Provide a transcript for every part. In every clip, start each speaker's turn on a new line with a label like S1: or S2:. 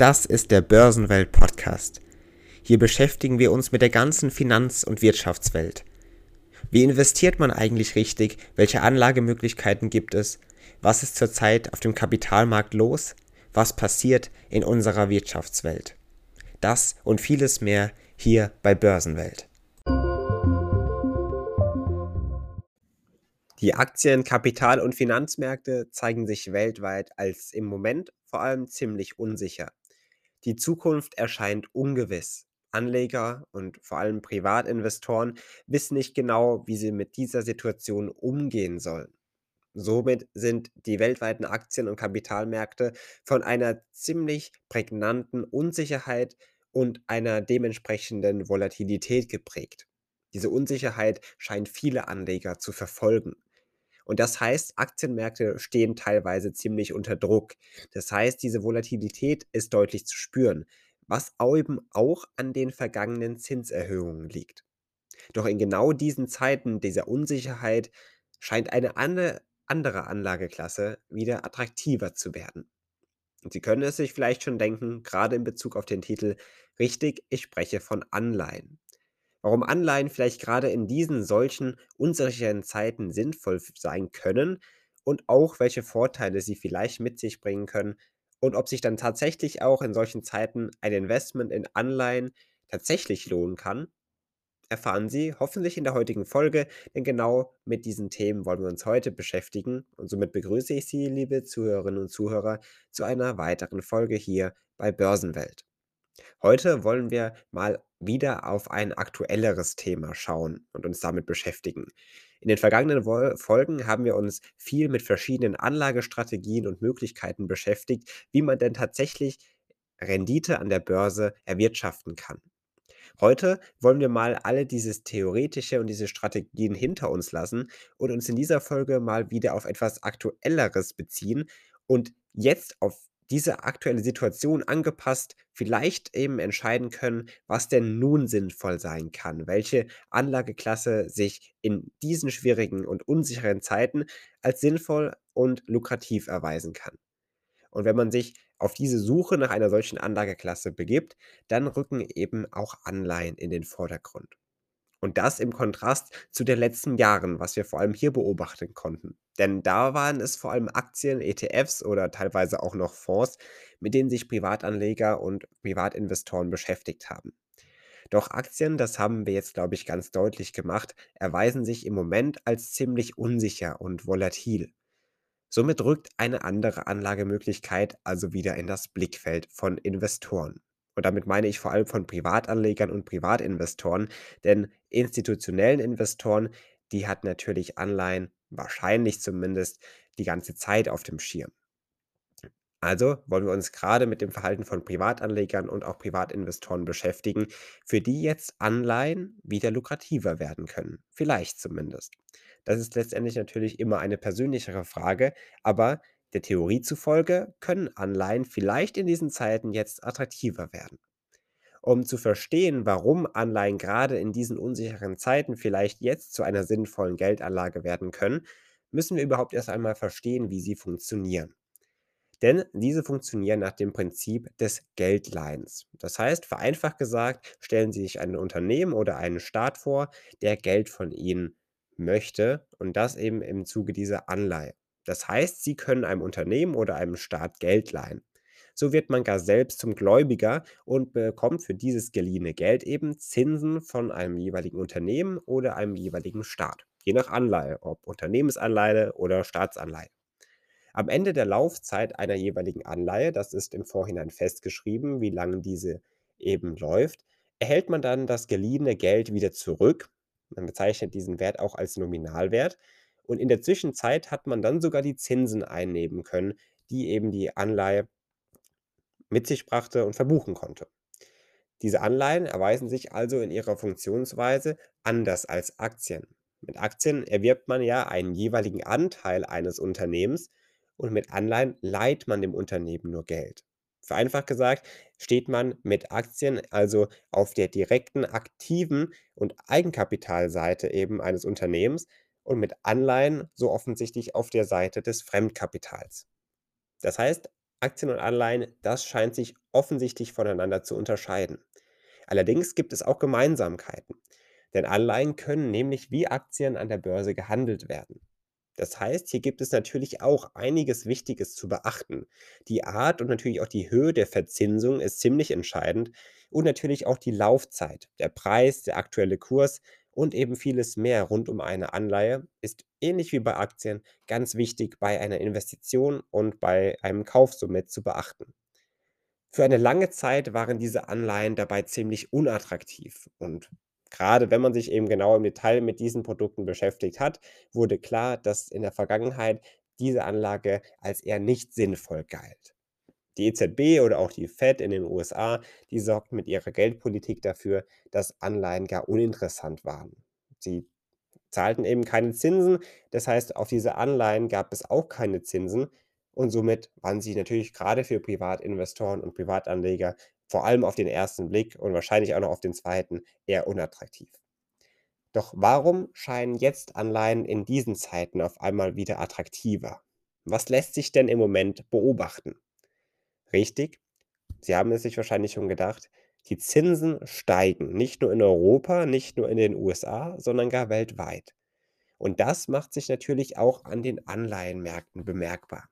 S1: Das ist der Börsenwelt Podcast. Hier beschäftigen wir uns mit der ganzen Finanz- und Wirtschaftswelt. Wie investiert man eigentlich richtig? Welche Anlagemöglichkeiten gibt es? Was ist zurzeit auf dem Kapitalmarkt los? Was passiert in unserer Wirtschaftswelt? Das und vieles mehr hier bei Börsenwelt. Die Aktien-, Kapital- und Finanzmärkte zeigen sich weltweit als im Moment vor allem ziemlich unsicher. Die Zukunft erscheint ungewiss. Anleger und vor allem Privatinvestoren wissen nicht genau, wie sie mit dieser Situation umgehen sollen. Somit sind die weltweiten Aktien- und Kapitalmärkte von einer ziemlich prägnanten Unsicherheit und einer dementsprechenden Volatilität geprägt. Diese Unsicherheit scheint viele Anleger zu verfolgen. Und das heißt, Aktienmärkte stehen teilweise ziemlich unter Druck. Das heißt, diese Volatilität ist deutlich zu spüren, was eben auch an den vergangenen Zinserhöhungen liegt. Doch in genau diesen Zeiten dieser Unsicherheit scheint eine andere Anlageklasse wieder attraktiver zu werden. Und Sie können es sich vielleicht schon denken, gerade in Bezug auf den Titel, richtig, ich spreche von Anleihen. Warum Anleihen vielleicht gerade in diesen solchen unsicheren Zeiten sinnvoll sein können und auch welche Vorteile sie vielleicht mit sich bringen können und ob sich dann tatsächlich auch in solchen Zeiten ein Investment in Anleihen tatsächlich lohnen kann, erfahren Sie hoffentlich in der heutigen Folge, denn genau mit diesen Themen wollen wir uns heute beschäftigen und somit begrüße ich Sie, liebe Zuhörerinnen und Zuhörer, zu einer weiteren Folge hier bei Börsenwelt. Heute wollen wir mal wieder auf ein aktuelleres Thema schauen und uns damit beschäftigen. In den vergangenen Folgen haben wir uns viel mit verschiedenen Anlagestrategien und Möglichkeiten beschäftigt, wie man denn tatsächlich Rendite an der Börse erwirtschaften kann. Heute wollen wir mal alle dieses Theoretische und diese Strategien hinter uns lassen und uns in dieser Folge mal wieder auf etwas Aktuelleres beziehen und jetzt auf diese aktuelle Situation angepasst vielleicht eben entscheiden können, was denn nun sinnvoll sein kann, welche Anlageklasse sich in diesen schwierigen und unsicheren Zeiten als sinnvoll und lukrativ erweisen kann. Und wenn man sich auf diese Suche nach einer solchen Anlageklasse begibt, dann rücken eben auch Anleihen in den Vordergrund. Und das im Kontrast zu den letzten Jahren, was wir vor allem hier beobachten konnten. Denn da waren es vor allem Aktien, ETFs oder teilweise auch noch Fonds, mit denen sich Privatanleger und Privatinvestoren beschäftigt haben. Doch Aktien, das haben wir jetzt, glaube ich, ganz deutlich gemacht, erweisen sich im Moment als ziemlich unsicher und volatil. Somit rückt eine andere Anlagemöglichkeit also wieder in das Blickfeld von Investoren. Und damit meine ich vor allem von Privatanlegern und Privatinvestoren, denn institutionellen Investoren, die hat natürlich Anleihen, wahrscheinlich zumindest, die ganze Zeit auf dem Schirm. Also wollen wir uns gerade mit dem Verhalten von Privatanlegern und auch Privatinvestoren beschäftigen, für die jetzt Anleihen wieder lukrativer werden können. Vielleicht zumindest. Das ist letztendlich natürlich immer eine persönlichere Frage, aber der Theorie zufolge können Anleihen vielleicht in diesen Zeiten jetzt attraktiver werden. Um zu verstehen, warum Anleihen gerade in diesen unsicheren Zeiten vielleicht jetzt zu einer sinnvollen Geldanlage werden können, müssen wir überhaupt erst einmal verstehen, wie sie funktionieren. Denn diese funktionieren nach dem Prinzip des Geldleihens. Das heißt, vereinfacht gesagt, stellen Sie sich ein Unternehmen oder einen Staat vor, der Geld von Ihnen möchte und das eben im Zuge dieser Anleihe. Das heißt, Sie können einem Unternehmen oder einem Staat Geld leihen. So wird man gar selbst zum Gläubiger und bekommt für dieses geliehene Geld eben Zinsen von einem jeweiligen Unternehmen oder einem jeweiligen Staat, je nach Anleihe, ob Unternehmensanleihe oder Staatsanleihe. Am Ende der Laufzeit einer jeweiligen Anleihe, das ist im Vorhinein festgeschrieben, wie lange diese eben läuft, erhält man dann das geliehene Geld wieder zurück. Man bezeichnet diesen Wert auch als Nominalwert. Und in der Zwischenzeit hat man dann sogar die Zinsen einnehmen können, die eben die Anleihe mit sich brachte und verbuchen konnte. Diese Anleihen erweisen sich also in ihrer Funktionsweise anders als Aktien. Mit Aktien erwirbt man ja einen jeweiligen Anteil eines Unternehmens und mit Anleihen leiht man dem Unternehmen nur Geld. Vereinfacht gesagt steht man mit Aktien also auf der direkten, aktiven und Eigenkapitalseite eben eines Unternehmens und mit Anleihen so offensichtlich auf der Seite des Fremdkapitals. Das heißt, Aktien und Anleihen, das scheint sich offensichtlich voneinander zu unterscheiden. Allerdings gibt es auch Gemeinsamkeiten, denn Anleihen können nämlich wie Aktien an der Börse gehandelt werden. Das heißt, hier gibt es natürlich auch einiges Wichtiges zu beachten. Die Art und natürlich auch die Höhe der Verzinsung ist ziemlich entscheidend und natürlich auch die Laufzeit, der Preis, der aktuelle Kurs und eben vieles mehr rund um eine Anleihe ist ähnlich wie bei Aktien ganz wichtig bei einer Investition und bei einem Kauf somit zu beachten. Für eine lange Zeit waren diese Anleihen dabei ziemlich unattraktiv und gerade wenn man sich eben genau im Detail mit diesen Produkten beschäftigt hat, wurde klar, dass in der Vergangenheit diese Anlage als eher nicht sinnvoll galt. Die EZB oder auch die Fed in den USA, die sorgten mit ihrer Geldpolitik dafür, dass Anleihen gar uninteressant waren. Sie zahlten eben keine Zinsen, das heißt, auf diese Anleihen gab es auch keine Zinsen und somit waren sie natürlich gerade für Privatinvestoren und Privatanleger vor allem auf den ersten Blick und wahrscheinlich auch noch auf den zweiten eher unattraktiv. Doch warum scheinen jetzt Anleihen in diesen Zeiten auf einmal wieder attraktiver? Was lässt sich denn im Moment beobachten? Richtig, Sie haben es sich wahrscheinlich schon gedacht, die Zinsen steigen, nicht nur in Europa, nicht nur in den USA, sondern gar weltweit. Und das macht sich natürlich auch an den Anleihenmärkten bemerkbar.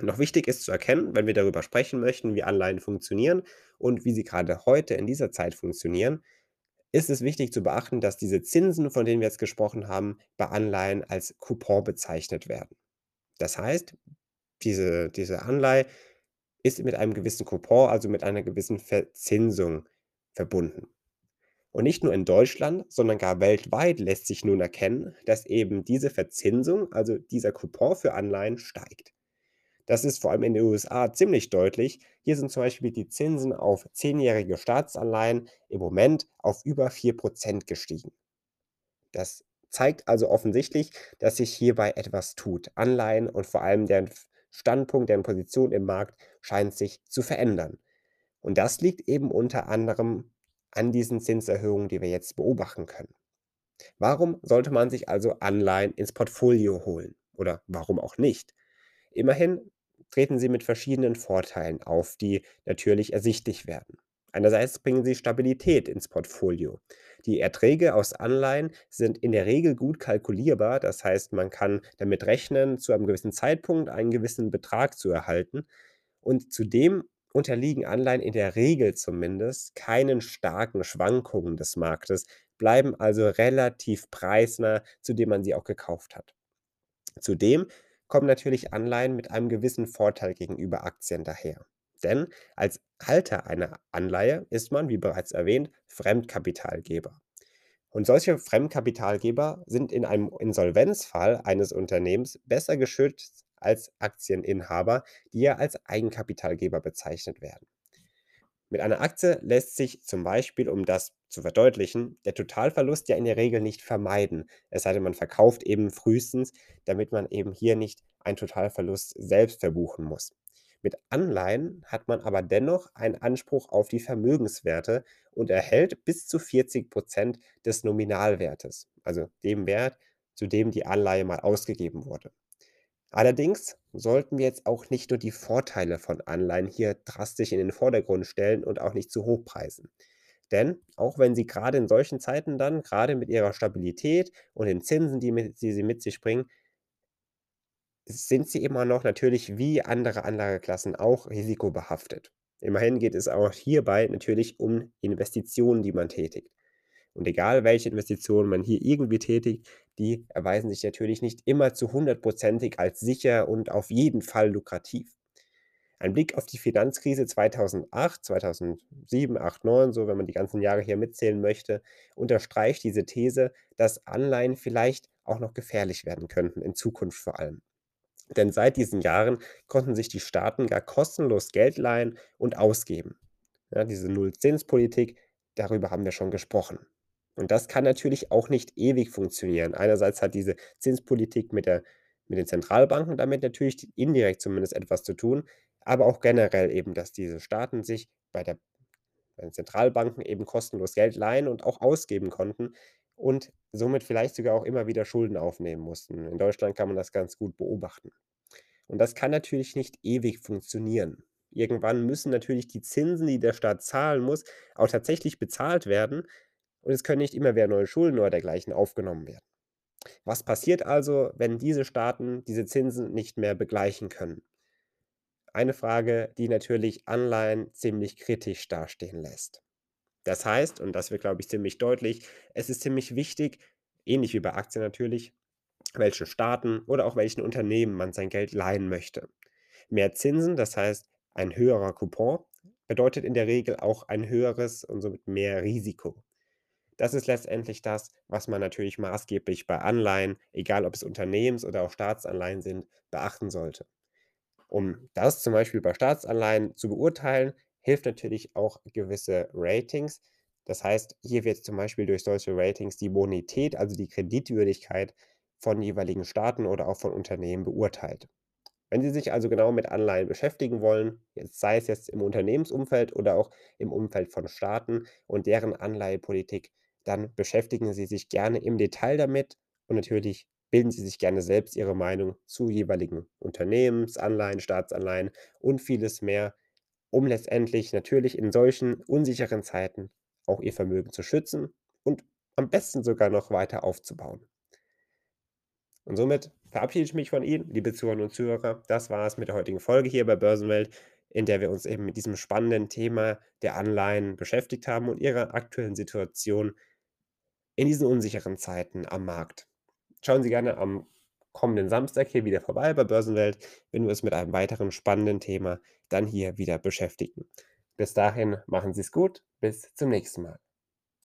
S1: Noch wichtig ist zu erkennen, wenn wir darüber sprechen möchten, wie Anleihen funktionieren und wie sie gerade heute in dieser Zeit funktionieren, ist es wichtig zu beachten, dass diese Zinsen, von denen wir jetzt gesprochen haben, bei Anleihen als Coupon bezeichnet werden. Das heißt, diese, diese Anleihe ist mit einem gewissen Coupon, also mit einer gewissen Verzinsung verbunden. Und nicht nur in Deutschland, sondern gar weltweit lässt sich nun erkennen, dass eben diese Verzinsung, also dieser Coupon für Anleihen, steigt. Das ist vor allem in den USA ziemlich deutlich. Hier sind zum Beispiel die Zinsen auf zehnjährige Staatsanleihen im Moment auf über 4% gestiegen. Das zeigt also offensichtlich, dass sich hierbei etwas tut. Anleihen und vor allem deren Standpunkt, deren Position im Markt scheint sich zu verändern. Und das liegt eben unter anderem an diesen Zinserhöhungen, die wir jetzt beobachten können. Warum sollte man sich also Anleihen ins Portfolio holen? Oder warum auch nicht? Immerhin treten sie mit verschiedenen Vorteilen auf, die natürlich ersichtlich werden. Einerseits bringen sie Stabilität ins Portfolio. Die Erträge aus Anleihen sind in der Regel gut kalkulierbar, das heißt, man kann damit rechnen, zu einem gewissen Zeitpunkt einen gewissen Betrag zu erhalten. Und zudem unterliegen Anleihen in der Regel zumindest keinen starken Schwankungen des Marktes, bleiben also relativ preisnah, zu dem man sie auch gekauft hat. Zudem kommen natürlich Anleihen mit einem gewissen Vorteil gegenüber Aktien daher. Denn als Halter einer Anleihe ist man, wie bereits erwähnt, Fremdkapitalgeber. Und solche Fremdkapitalgeber sind in einem Insolvenzfall eines Unternehmens besser geschützt als Aktieninhaber, die ja als Eigenkapitalgeber bezeichnet werden. Mit einer Aktie lässt sich zum Beispiel, um das zu verdeutlichen, der Totalverlust ja in der Regel nicht vermeiden. Es sei denn, man verkauft eben frühestens, damit man eben hier nicht einen Totalverlust selbst verbuchen muss. Mit Anleihen hat man aber dennoch einen Anspruch auf die Vermögenswerte und erhält bis zu 40 Prozent des Nominalwertes, also dem Wert, zu dem die Anleihe mal ausgegeben wurde. Allerdings sollten wir jetzt auch nicht nur die Vorteile von Anleihen hier drastisch in den Vordergrund stellen und auch nicht zu hoch preisen. Denn auch wenn sie gerade in solchen Zeiten dann, gerade mit ihrer Stabilität und den Zinsen, die, mit, die sie mit sich bringen, sind sie immer noch natürlich wie andere Anlageklassen auch risikobehaftet. Immerhin geht es auch hierbei natürlich um Investitionen, die man tätigt. Und egal, welche Investitionen man hier irgendwie tätigt, die erweisen sich natürlich nicht immer zu hundertprozentig als sicher und auf jeden Fall lukrativ. Ein Blick auf die Finanzkrise 2008, 2007, 8, 9, so wenn man die ganzen Jahre hier mitzählen möchte, unterstreicht diese These, dass Anleihen vielleicht auch noch gefährlich werden könnten, in Zukunft vor allem. Denn seit diesen Jahren konnten sich die Staaten gar kostenlos Geld leihen und ausgeben. Ja, diese Nullzinspolitik, darüber haben wir schon gesprochen. Und das kann natürlich auch nicht ewig funktionieren. Einerseits hat diese Zinspolitik mit, der, mit den Zentralbanken damit natürlich indirekt zumindest etwas zu tun, aber auch generell eben, dass diese Staaten sich bei, der, bei den Zentralbanken eben kostenlos Geld leihen und auch ausgeben konnten und somit vielleicht sogar auch immer wieder Schulden aufnehmen mussten. In Deutschland kann man das ganz gut beobachten. Und das kann natürlich nicht ewig funktionieren. Irgendwann müssen natürlich die Zinsen, die der Staat zahlen muss, auch tatsächlich bezahlt werden und es können nicht immer wieder neue Schulden oder dergleichen aufgenommen werden. Was passiert also, wenn diese Staaten diese Zinsen nicht mehr begleichen können? Eine Frage, die natürlich Anleihen ziemlich kritisch dastehen lässt. Das heißt, und das wird, glaube ich, ziemlich deutlich, es ist ziemlich wichtig, ähnlich wie bei Aktien natürlich, welchen Staaten oder auch welchen Unternehmen man sein Geld leihen möchte. Mehr Zinsen, das heißt ein höherer Coupon, bedeutet in der Regel auch ein höheres und somit mehr Risiko. Das ist letztendlich das, was man natürlich maßgeblich bei Anleihen, egal ob es Unternehmens- oder auch Staatsanleihen sind, beachten sollte. Um das zum Beispiel bei Staatsanleihen zu beurteilen, hilft natürlich auch gewisse Ratings. Das heißt, hier wird zum Beispiel durch solche Ratings die Bonität, also die Kreditwürdigkeit von jeweiligen Staaten oder auch von Unternehmen beurteilt. Wenn Sie sich also genau mit Anleihen beschäftigen wollen, jetzt sei es jetzt im Unternehmensumfeld oder auch im Umfeld von Staaten und deren Anleihepolitik, dann beschäftigen Sie sich gerne im Detail damit und natürlich bilden Sie sich gerne selbst Ihre Meinung zu jeweiligen Unternehmensanleihen, Staatsanleihen und vieles mehr, um letztendlich natürlich in solchen unsicheren Zeiten auch Ihr Vermögen zu schützen und am besten sogar noch weiter aufzubauen. Und somit verabschiede ich mich von Ihnen, liebe Zuhörerinnen und Zuhörer. Das war es mit der heutigen Folge hier bei Börsenwelt, in der wir uns eben mit diesem spannenden Thema der Anleihen beschäftigt haben und ihrer aktuellen Situation in diesen unsicheren Zeiten am Markt. Schauen Sie gerne am kommenden Samstag hier wieder vorbei bei Börsenwelt, wenn wir uns mit einem weiteren spannenden Thema dann hier wieder beschäftigen. Bis dahin machen Sie es gut, bis zum nächsten Mal.